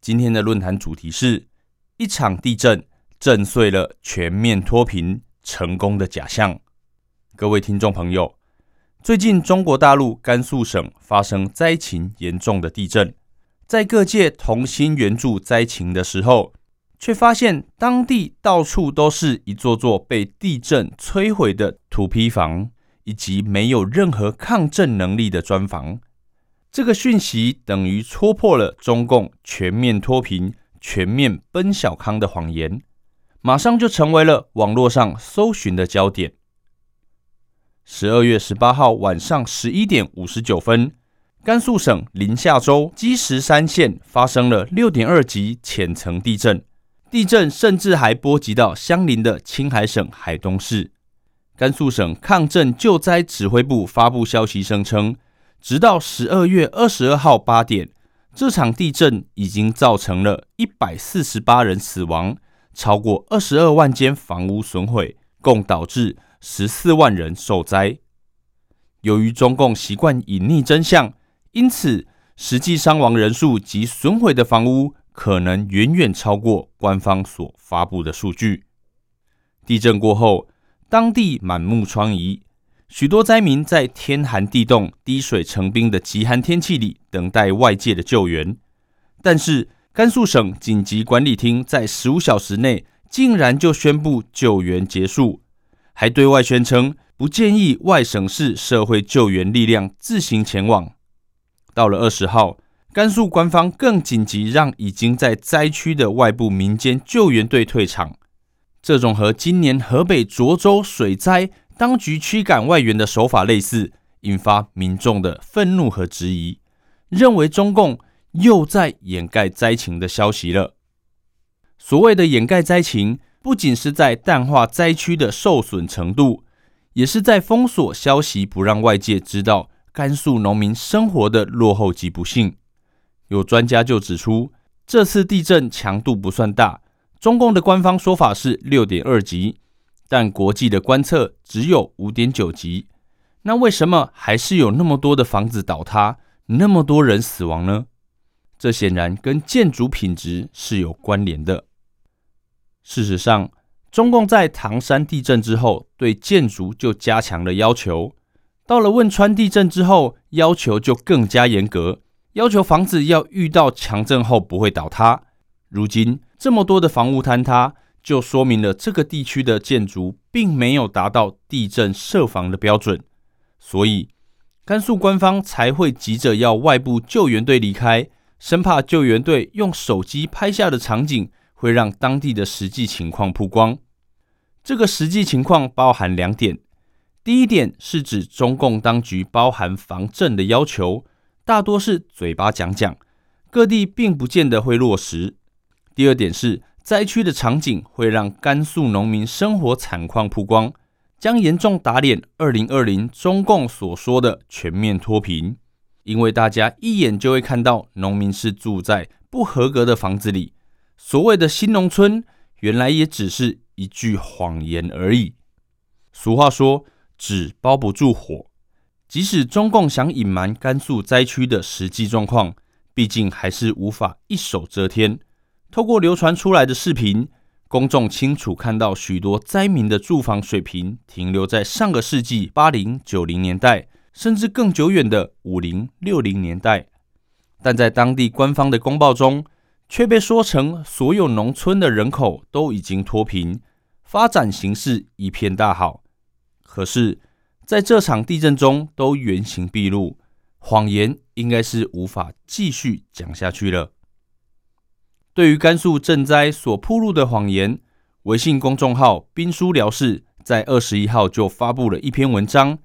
今天的论坛主题是一场地震震碎了全面脱贫成功的假象。各位听众朋友，最近中国大陆甘肃省发生灾情严重的地震，在各界同心援助灾情的时候，却发现当地到处都是一座座被地震摧毁的土坯房，以及没有任何抗震能力的砖房。这个讯息等于戳破了中共全面脱贫、全面奔小康的谎言，马上就成为了网络上搜寻的焦点。十二月十八号晚上十一点五十九分，甘肃省临夏州积石山县发生了六点二级浅层地震，地震甚至还波及到相邻的青海省海东市。甘肃省抗震救灾指挥部发布消息声称。直到十二月二十二号八点，这场地震已经造成了一百四十八人死亡，超过二十二万间房屋损毁，共导致十四万人受灾。由于中共习惯隐匿真相，因此实际伤亡人数及损毁的房屋可能远远超过官方所发布的数据。地震过后，当地满目疮痍。许多灾民在天寒地冻、滴水成冰的极寒天气里等待外界的救援，但是甘肃省紧急管理厅在十五小时内竟然就宣布救援结束，还对外宣称不建议外省市社会救援力量自行前往。到了二十号，甘肃官方更紧急让已经在灾区的外部民间救援队退场。这种和今年河北涿州水灾。当局驱赶外援的手法类似，引发民众的愤怒和质疑，认为中共又在掩盖灾情的消息了。所谓的掩盖灾情，不仅是在淡化灾区的受损程度，也是在封锁消息，不让外界知道甘肃农民生活的落后及不幸。有专家就指出，这次地震强度不算大，中共的官方说法是六点二级。但国际的观测只有五点九级，那为什么还是有那么多的房子倒塌，那么多人死亡呢？这显然跟建筑品质是有关联的。事实上，中共在唐山地震之后，对建筑就加强了要求；到了汶川地震之后，要求就更加严格，要求房子要遇到强震后不会倒塌。如今这么多的房屋坍塌。就说明了这个地区的建筑并没有达到地震设防的标准，所以甘肃官方才会急着要外部救援队离开，生怕救援队用手机拍下的场景会让当地的实际情况曝光。这个实际情况包含两点：第一点是指中共当局包含防震的要求，大多是嘴巴讲讲，各地并不见得会落实；第二点是。灾区的场景会让甘肃农民生活惨况曝光，将严重打脸二零二零中共所说的全面脱贫。因为大家一眼就会看到农民是住在不合格的房子里，所谓的新农村原来也只是一句谎言而已。俗话说，纸包不住火。即使中共想隐瞒甘肃灾区的实际状况，毕竟还是无法一手遮天。透过流传出来的视频，公众清楚看到许多灾民的住房水平停留在上个世纪八零九零年代，甚至更久远的五零六零年代。但在当地官方的公报中，却被说成所有农村的人口都已经脱贫，发展形势一片大好。可是，在这场地震中都原形毕露，谎言应该是无法继续讲下去了。对于甘肃赈灾所铺路的谎言，微信公众号“兵书辽士”在二十一号就发布了一篇文章，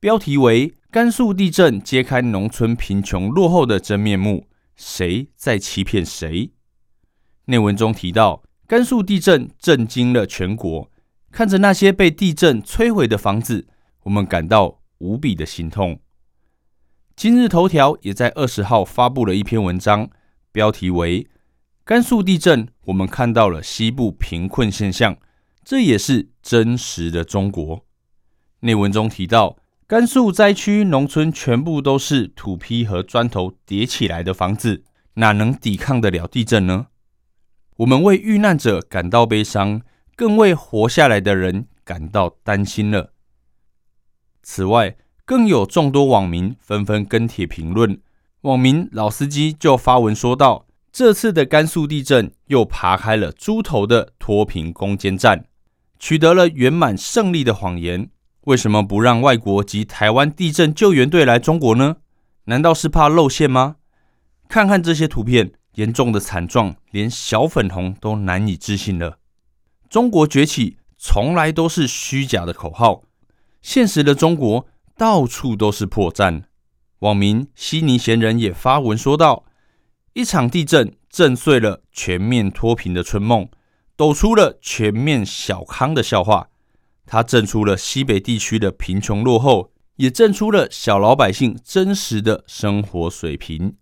标题为《甘肃地震揭开农村贫穷落后的真面目》，谁在欺骗谁？内文中提到，甘肃地震震惊了全国，看着那些被地震摧毁的房子，我们感到无比的心痛。今日头条也在二十号发布了一篇文章，标题为《甘肃地震，我们看到了西部贫困现象》，这也是真实的中国。内文中提到，甘肃灾区农村全部都是土坯和砖头叠起来的房子，哪能抵抗得了地震呢？我们为遇难者感到悲伤，更为活下来的人感到担心了。此外，更有众多网民纷纷跟帖评论。网民老司机就发文说道：“这次的甘肃地震又爬开了猪头的脱贫攻坚战，取得了圆满胜利的谎言。为什么不让外国及台湾地震救援队来中国呢？难道是怕露馅吗？看看这些图片，严重的惨状，连小粉红都难以置信了。中国崛起从来都是虚假的口号，现实的中国。”到处都是破绽。网民悉尼闲人也发文说道：“一场地震震碎了全面脱贫的春梦，抖出了全面小康的笑话。它震出了西北地区的贫穷落后，也震出了小老百姓真实的生活水平。”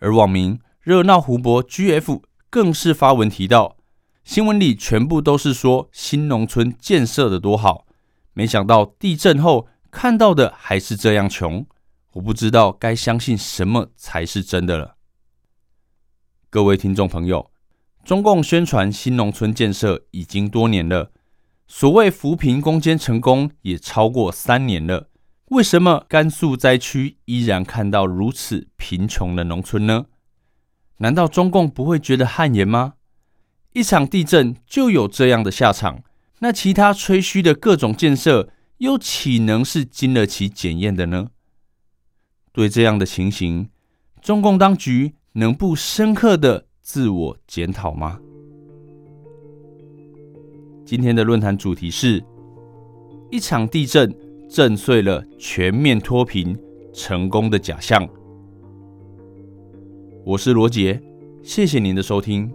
而网民热闹湖泊 GF 更是发文提到：“新闻里全部都是说新农村建设的多好，没想到地震后。”看到的还是这样穷，我不知道该相信什么才是真的了。各位听众朋友，中共宣传新农村建设已经多年了，所谓扶贫攻坚成功也超过三年了，为什么甘肃灾区依然看到如此贫穷的农村呢？难道中共不会觉得汗颜吗？一场地震就有这样的下场，那其他吹嘘的各种建设？又岂能是经得起检验的呢？对这样的情形，中共当局能不深刻的自我检讨吗？今天的论坛主题是：一场地震震碎了全面脱贫成功的假象。我是罗杰，谢谢您的收听。